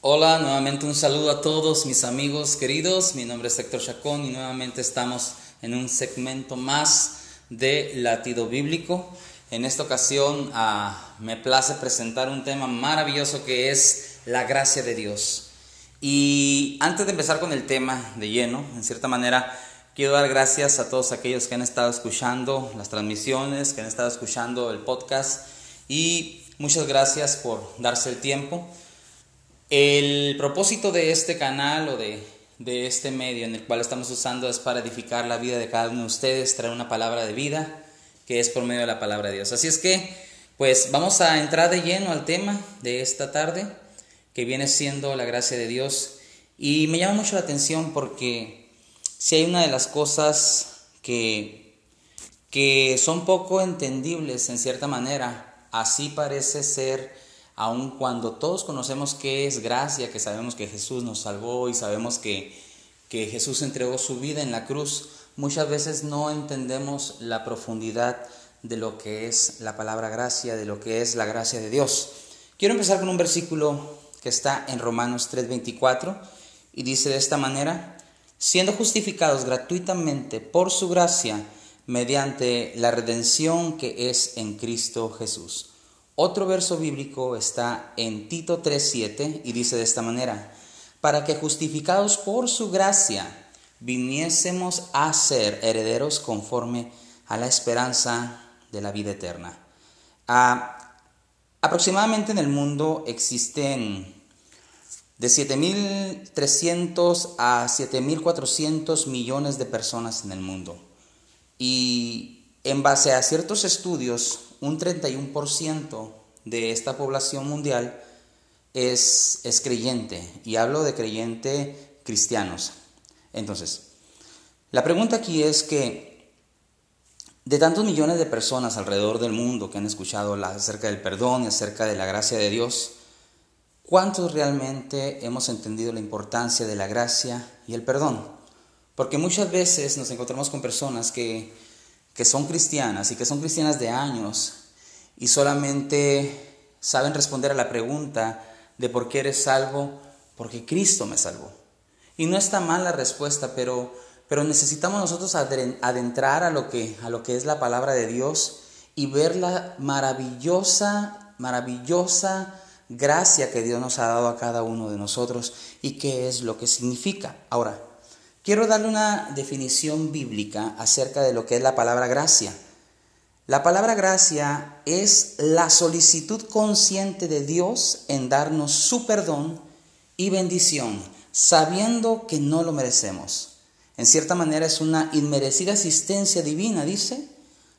Hola, nuevamente un saludo a todos mis amigos queridos. Mi nombre es Héctor Chacón y nuevamente estamos en un segmento más de Latido Bíblico. En esta ocasión ah, me place presentar un tema maravilloso que es la gracia de Dios. Y antes de empezar con el tema de lleno, en cierta manera, quiero dar gracias a todos aquellos que han estado escuchando las transmisiones, que han estado escuchando el podcast y muchas gracias por darse el tiempo. El propósito de este canal o de, este medio en el cual estamos usando es para edificar la vida de cada uno de ustedes, traer una palabra de vida que es por medio de la palabra de Dios. Así es que, pues vamos a entrar de lleno al tema de esta tarde, que viene siendo la gracia de Dios. Y me llama mucho la atención porque si hay una de las cosas que, que son poco entendibles en cierta manera, así parece ser aun cuando todos conocemos que es gracia, que sabemos que Jesús nos salvó y sabemos que, que Jesús entregó su vida en la cruz, muchas veces no entendemos la profundidad de lo que es la palabra gracia, de lo que es la gracia de Dios. Quiero empezar con un versículo que está en Romanos 3:24 y dice de esta manera, siendo justificados gratuitamente por su gracia mediante la redención que es en Cristo Jesús. Otro verso bíblico está en Tito 3:7 y dice de esta manera, para que justificados por su gracia viniésemos a ser herederos conforme a la esperanza de la vida eterna. Ah, aproximadamente en el mundo existen de 7.300 a 7.400 millones de personas en el mundo. Y en base a ciertos estudios, un 31% de esta población mundial es, es creyente, y hablo de creyente cristianos. Entonces, la pregunta aquí es que de tantos millones de personas alrededor del mundo que han escuchado acerca del perdón y acerca de la gracia de Dios, ¿cuántos realmente hemos entendido la importancia de la gracia y el perdón? Porque muchas veces nos encontramos con personas que que son cristianas y que son cristianas de años y solamente saben responder a la pregunta de por qué eres salvo, porque Cristo me salvó. Y no está mal la respuesta, pero, pero necesitamos nosotros adentrar a lo, que, a lo que es la palabra de Dios y ver la maravillosa, maravillosa gracia que Dios nos ha dado a cada uno de nosotros y qué es lo que significa. Ahora, Quiero darle una definición bíblica acerca de lo que es la palabra gracia. La palabra gracia es la solicitud consciente de Dios en darnos su perdón y bendición, sabiendo que no lo merecemos. En cierta manera es una inmerecida asistencia divina, dice,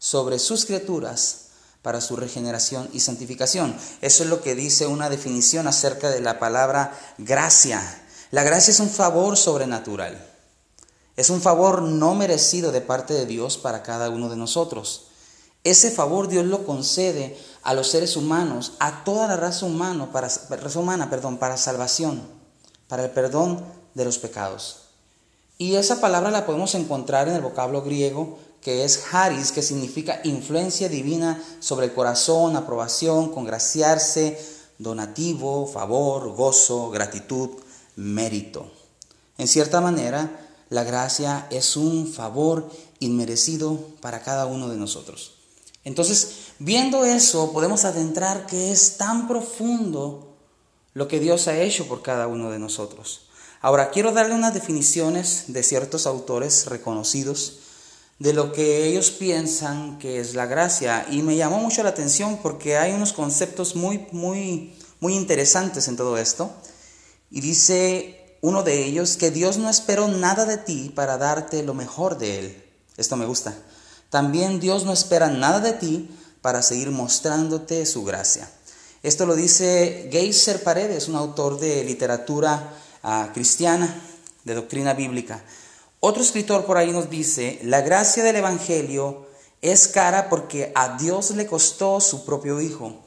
sobre sus criaturas para su regeneración y santificación. Eso es lo que dice una definición acerca de la palabra gracia. La gracia es un favor sobrenatural. Es un favor no merecido de parte de Dios para cada uno de nosotros. Ese favor Dios lo concede a los seres humanos, a toda la raza, humana, para, raza humana perdón, para salvación, para el perdón de los pecados. Y esa palabra la podemos encontrar en el vocablo griego que es haris, que significa influencia divina sobre el corazón, aprobación, congraciarse, donativo, favor, gozo, gratitud, mérito. En cierta manera, la gracia es un favor inmerecido para cada uno de nosotros. Entonces, viendo eso, podemos adentrar que es tan profundo lo que Dios ha hecho por cada uno de nosotros. Ahora, quiero darle unas definiciones de ciertos autores reconocidos de lo que ellos piensan que es la gracia y me llamó mucho la atención porque hay unos conceptos muy muy muy interesantes en todo esto. Y dice uno de ellos, que Dios no esperó nada de ti para darte lo mejor de Él. Esto me gusta. También Dios no espera nada de ti para seguir mostrándote su gracia. Esto lo dice Geiser Paredes, un autor de literatura ah, cristiana, de doctrina bíblica. Otro escritor por ahí nos dice, la gracia del Evangelio es cara porque a Dios le costó su propio Hijo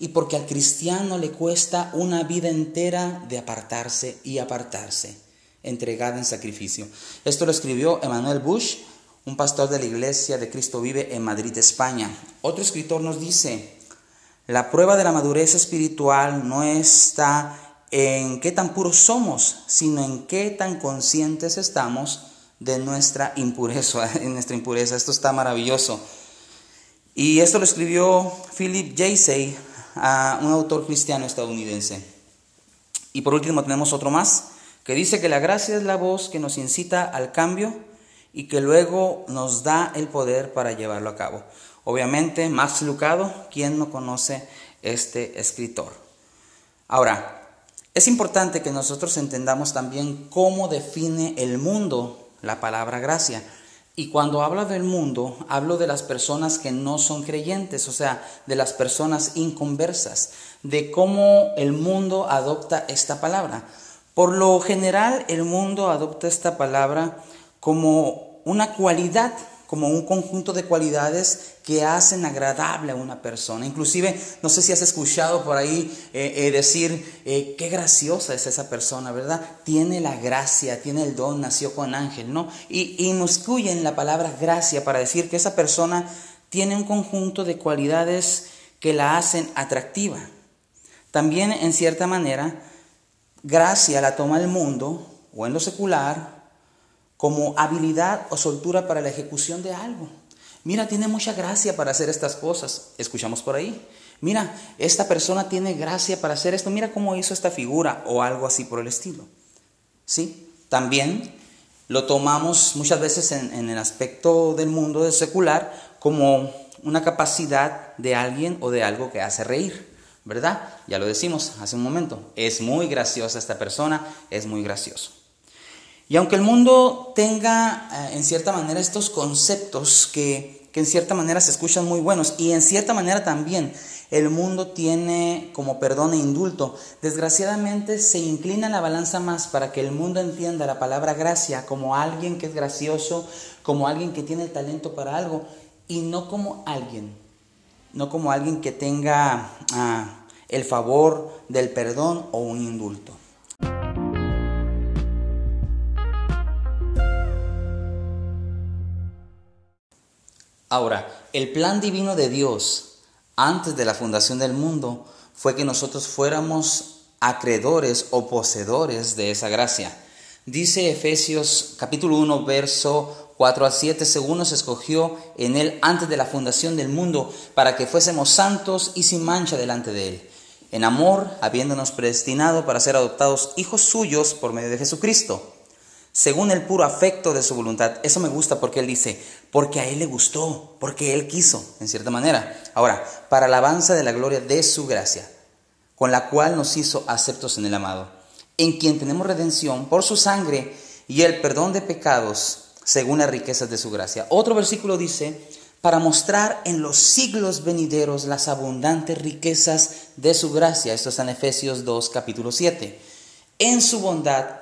y porque al cristiano le cuesta una vida entera de apartarse y apartarse, entregada en sacrificio. Esto lo escribió Emmanuel Bush, un pastor de la iglesia de Cristo vive en Madrid, España. Otro escritor nos dice, la prueba de la madurez espiritual no está en qué tan puros somos, sino en qué tan conscientes estamos de nuestra impureza, en nuestra impureza. Esto está maravilloso. Y esto lo escribió Philip Jaycey, un autor cristiano estadounidense. Y por último tenemos otro más, que dice que la gracia es la voz que nos incita al cambio y que luego nos da el poder para llevarlo a cabo. Obviamente, Max Lucado, ¿quién no conoce este escritor? Ahora, es importante que nosotros entendamos también cómo define el mundo la palabra gracia. Y cuando hablo del mundo, hablo de las personas que no son creyentes, o sea, de las personas inconversas, de cómo el mundo adopta esta palabra. Por lo general, el mundo adopta esta palabra como una cualidad como un conjunto de cualidades que hacen agradable a una persona. Inclusive, no sé si has escuchado por ahí eh, eh, decir, eh, qué graciosa es esa persona, ¿verdad? Tiene la gracia, tiene el don, nació con ángel, ¿no? Y, y nos cuyen la palabra gracia para decir que esa persona tiene un conjunto de cualidades que la hacen atractiva. También, en cierta manera, gracia la toma el mundo o en lo secular como habilidad o soltura para la ejecución de algo. Mira, tiene mucha gracia para hacer estas cosas. Escuchamos por ahí. Mira, esta persona tiene gracia para hacer esto. Mira cómo hizo esta figura o algo así por el estilo. ¿Sí? También lo tomamos muchas veces en, el aspecto del mundo secular como una capacidad de alguien o de algo que hace reír. ¿Verdad? Ya lo decimos hace un momento. Es muy graciosa esta persona, es muy gracioso. Y aunque el mundo tenga eh, en cierta manera estos conceptos que, que en cierta manera se escuchan muy buenos y en cierta manera también el mundo tiene como perdón e indulto, desgraciadamente se inclina la balanza más para que el mundo entienda la palabra gracia como alguien que es gracioso, como alguien que tiene el talento para algo y no como alguien, no como alguien que tenga ah, el favor del perdón o un indulto. Ahora, el plan divino de Dios antes de la fundación del mundo fue que nosotros fuéramos acreedores o poseedores de esa gracia. Dice Efesios capítulo 1, verso 4 a 7, según nos escogió en él antes de la fundación del mundo, para que fuésemos santos y sin mancha delante de él, en amor, habiéndonos predestinado para ser adoptados hijos suyos por medio de Jesucristo según el puro afecto de su voluntad. Eso me gusta porque él dice, porque a él le gustó, porque él quiso, en cierta manera. Ahora, para alabanza de la gloria de su gracia, con la cual nos hizo aceptos en el amado, en quien tenemos redención por su sangre y el perdón de pecados, según las riquezas de su gracia. Otro versículo dice, para mostrar en los siglos venideros las abundantes riquezas de su gracia. Esto está en Efesios 2, capítulo 7. En su bondad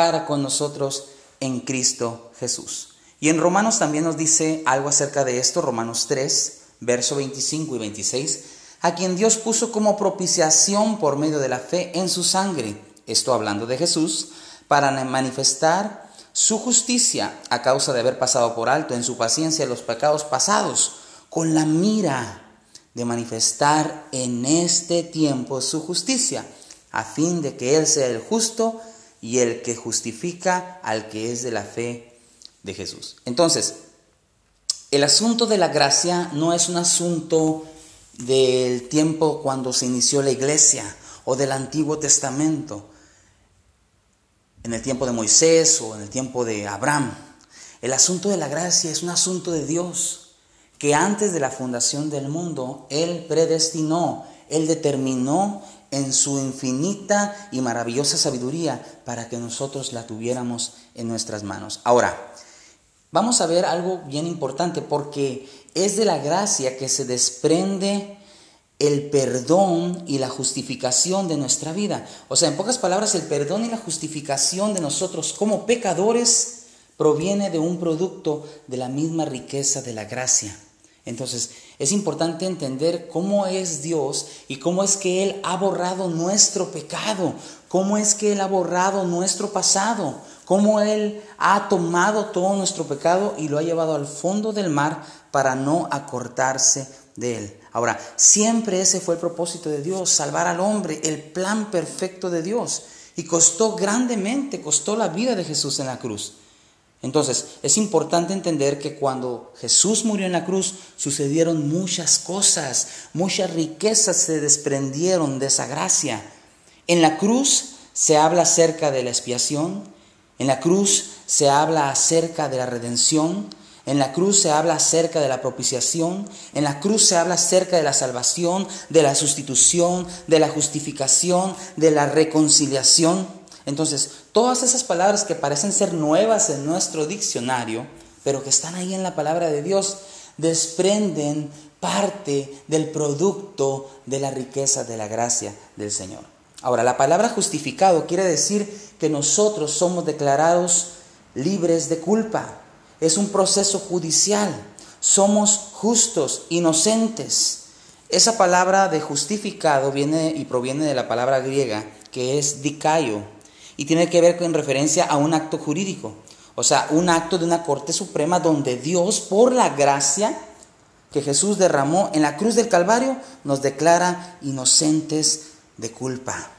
para con nosotros en Cristo Jesús. Y en Romanos también nos dice algo acerca de esto, Romanos 3, verso 25 y 26, a quien Dios puso como propiciación por medio de la fe en su sangre, esto hablando de Jesús, para manifestar su justicia a causa de haber pasado por alto en su paciencia los pecados pasados, con la mira de manifestar en este tiempo su justicia, a fin de que Él sea el justo y el que justifica al que es de la fe de Jesús. Entonces, el asunto de la gracia no es un asunto del tiempo cuando se inició la iglesia o del Antiguo Testamento, en el tiempo de Moisés o en el tiempo de Abraham. El asunto de la gracia es un asunto de Dios, que antes de la fundación del mundo, Él predestinó, Él determinó en su infinita y maravillosa sabiduría para que nosotros la tuviéramos en nuestras manos. Ahora, vamos a ver algo bien importante porque es de la gracia que se desprende el perdón y la justificación de nuestra vida. O sea, en pocas palabras, el perdón y la justificación de nosotros como pecadores proviene de un producto de la misma riqueza de la gracia. Entonces, es importante entender cómo es Dios y cómo es que Él ha borrado nuestro pecado, cómo es que Él ha borrado nuestro pasado, cómo Él ha tomado todo nuestro pecado y lo ha llevado al fondo del mar para no acortarse de Él. Ahora, siempre ese fue el propósito de Dios, salvar al hombre, el plan perfecto de Dios. Y costó grandemente, costó la vida de Jesús en la cruz. Entonces, es importante entender que cuando Jesús murió en la cruz, sucedieron muchas cosas, muchas riquezas se desprendieron de esa gracia. En la cruz se habla acerca de la expiación, en la cruz se habla acerca de la redención, en la cruz se habla acerca de la propiciación, en la cruz se habla acerca de la salvación, de la sustitución, de la justificación, de la reconciliación. Entonces, todas esas palabras que parecen ser nuevas en nuestro diccionario, pero que están ahí en la palabra de Dios, desprenden parte del producto de la riqueza de la gracia del Señor. Ahora, la palabra justificado quiere decir que nosotros somos declarados libres de culpa. Es un proceso judicial. Somos justos, inocentes. Esa palabra de justificado viene y proviene de la palabra griega que es dikaio y tiene que ver con referencia a un acto jurídico, o sea, un acto de una corte suprema donde Dios, por la gracia que Jesús derramó en la cruz del Calvario, nos declara inocentes de culpa,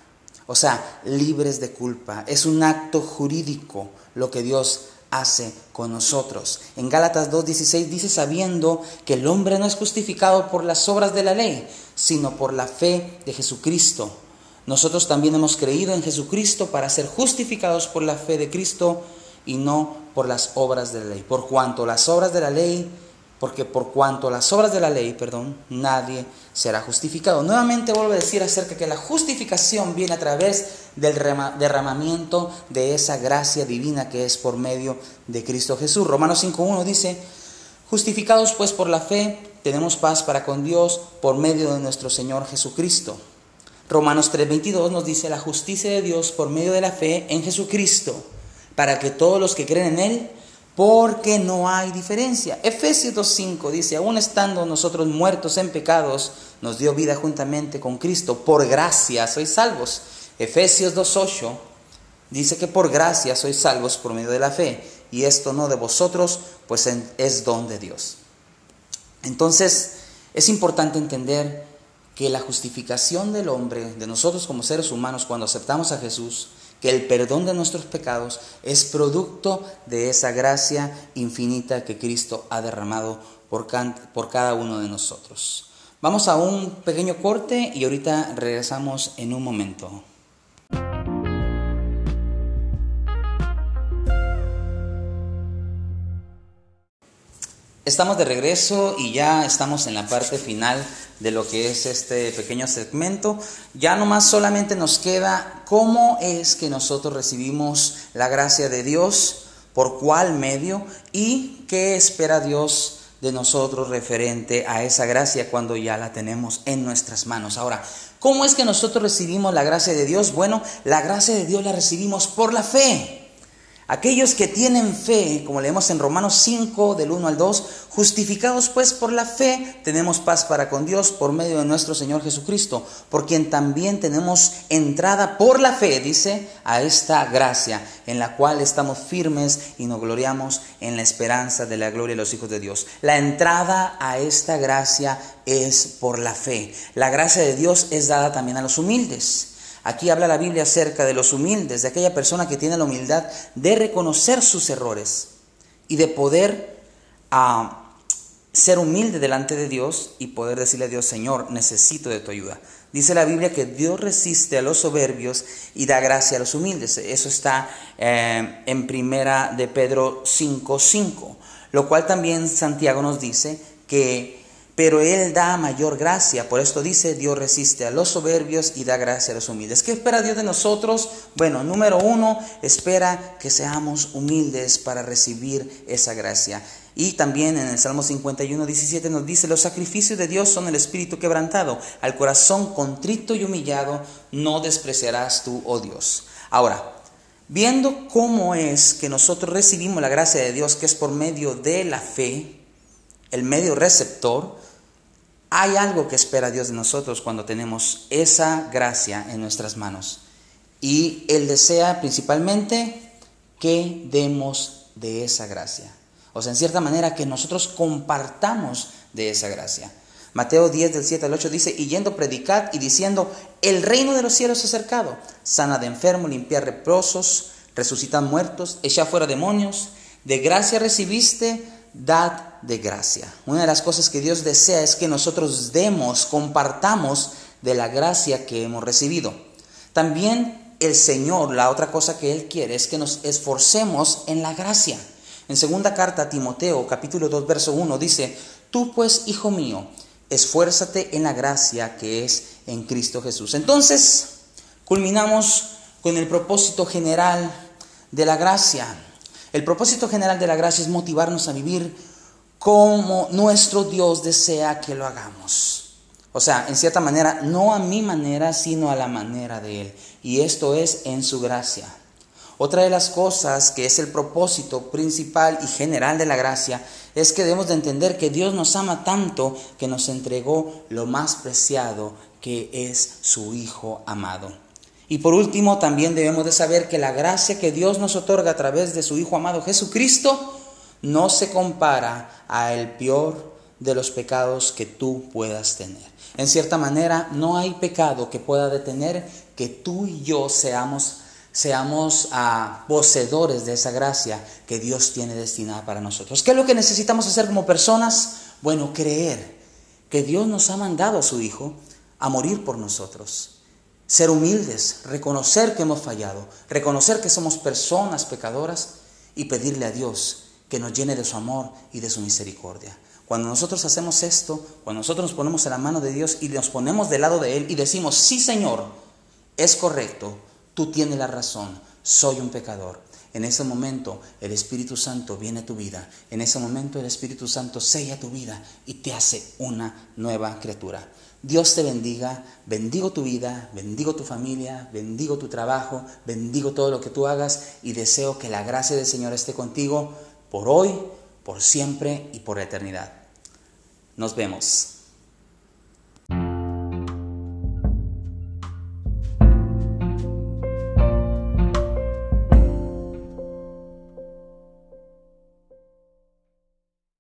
o sea, libres de culpa. Es un acto jurídico lo que Dios hace con nosotros. En Gálatas 2.16 dice, sabiendo que el hombre no es justificado por las obras de la ley, sino por la fe de Jesucristo. Nosotros también hemos creído en Jesucristo para ser justificados por la fe de Cristo y no por las obras de la ley. Por cuanto las obras de la ley, porque por cuanto las obras de la ley, perdón, nadie será justificado. Nuevamente vuelvo a decir acerca que la justificación viene a través del derramamiento de esa gracia divina que es por medio de Cristo Jesús. Romanos 5.1 dice, justificados pues por la fe, tenemos paz para con Dios por medio de nuestro Señor Jesucristo Romanos 3:22 nos dice la justicia de Dios por medio de la fe en Jesucristo, para que todos los que creen en Él, porque no hay diferencia. Efesios 2:5 dice, aún estando nosotros muertos en pecados, nos dio vida juntamente con Cristo, por gracia sois salvos. Efesios 2:8 dice que por gracia sois salvos por medio de la fe, y esto no de vosotros, pues es don de Dios. Entonces, es importante entender que la justificación del hombre, de nosotros como seres humanos, cuando aceptamos a Jesús, que el perdón de nuestros pecados es producto de esa gracia infinita que Cristo ha derramado por, por cada uno de nosotros. Vamos a un pequeño corte y ahorita regresamos en un momento. Estamos de regreso y ya estamos en la parte final de lo que es este pequeño segmento. Ya nomás solamente nos queda cómo es que nosotros recibimos la gracia de Dios, por cuál medio y qué espera Dios de nosotros referente a esa gracia cuando ya la tenemos en nuestras manos. Ahora, ¿cómo es que nosotros recibimos la gracia de Dios? Bueno, la gracia de Dios la recibimos por la fe. Aquellos que tienen fe, como leemos en Romanos 5 del 1 al 2, justificados pues por la fe, tenemos paz para con Dios por medio de nuestro Señor Jesucristo, por quien también tenemos entrada por la fe, dice, a esta gracia, en la cual estamos firmes y nos gloriamos en la esperanza de la gloria de los hijos de Dios. La entrada a esta gracia es por la fe. La gracia de Dios es dada también a los humildes. Aquí habla la Biblia acerca de los humildes, de aquella persona que tiene la humildad de reconocer sus errores y de poder ah, ser humilde delante de Dios y poder decirle a Dios, Señor, necesito de tu ayuda. Dice la Biblia que Dios resiste a los soberbios y da gracia a los humildes. Eso está eh, en primera de Pedro 5.5, lo cual también Santiago nos dice que pero Él da mayor gracia. Por esto dice, Dios resiste a los soberbios y da gracia a los humildes. ¿Qué espera Dios de nosotros? Bueno, número uno, espera que seamos humildes para recibir esa gracia. Y también en el Salmo 51, 17 nos dice, los sacrificios de Dios son el espíritu quebrantado, al corazón contrito y humillado no despreciarás tú, oh Dios. Ahora, viendo cómo es que nosotros recibimos la gracia de Dios, que es por medio de la fe, el medio receptor, hay algo que espera Dios de nosotros cuando tenemos esa gracia en nuestras manos. Y Él desea principalmente que demos de esa gracia. O sea, en cierta manera que nosotros compartamos de esa gracia. Mateo 10 del 7 al 8 dice, y yendo predicad y diciendo, el reino de los cielos es acercado, sana de enfermo, limpiar reprosos, resucitar muertos, echar fuera demonios, de gracia recibiste, dad de gracia. Una de las cosas que Dios desea es que nosotros demos, compartamos de la gracia que hemos recibido. También el Señor, la otra cosa que Él quiere es que nos esforcemos en la gracia. En segunda carta a Timoteo, capítulo 2, verso 1, dice, tú pues, hijo mío, esfuérzate en la gracia que es en Cristo Jesús. Entonces, culminamos con el propósito general de la gracia. El propósito general de la gracia es motivarnos a vivir como nuestro Dios desea que lo hagamos. O sea, en cierta manera, no a mi manera, sino a la manera de Él. Y esto es en su gracia. Otra de las cosas que es el propósito principal y general de la gracia es que debemos de entender que Dios nos ama tanto que nos entregó lo más preciado que es su Hijo amado. Y por último, también debemos de saber que la gracia que Dios nos otorga a través de su Hijo amado Jesucristo no se compara a el peor de los pecados que tú puedas tener. En cierta manera, no hay pecado que pueda detener que tú y yo seamos seamos ah, poseedores de esa gracia que Dios tiene destinada para nosotros. ¿Qué es lo que necesitamos hacer como personas? Bueno, creer que Dios nos ha mandado a su Hijo a morir por nosotros. Ser humildes, reconocer que hemos fallado, reconocer que somos personas pecadoras y pedirle a Dios que nos llene de su amor y de su misericordia. Cuando nosotros hacemos esto, cuando nosotros nos ponemos en la mano de Dios y nos ponemos del lado de Él y decimos, sí Señor, es correcto, tú tienes la razón, soy un pecador. En ese momento el Espíritu Santo viene a tu vida. En ese momento el Espíritu Santo sella tu vida y te hace una nueva criatura. Dios te bendiga, bendigo tu vida, bendigo tu familia, bendigo tu trabajo, bendigo todo lo que tú hagas y deseo que la gracia del Señor esté contigo por hoy, por siempre y por la eternidad. Nos vemos.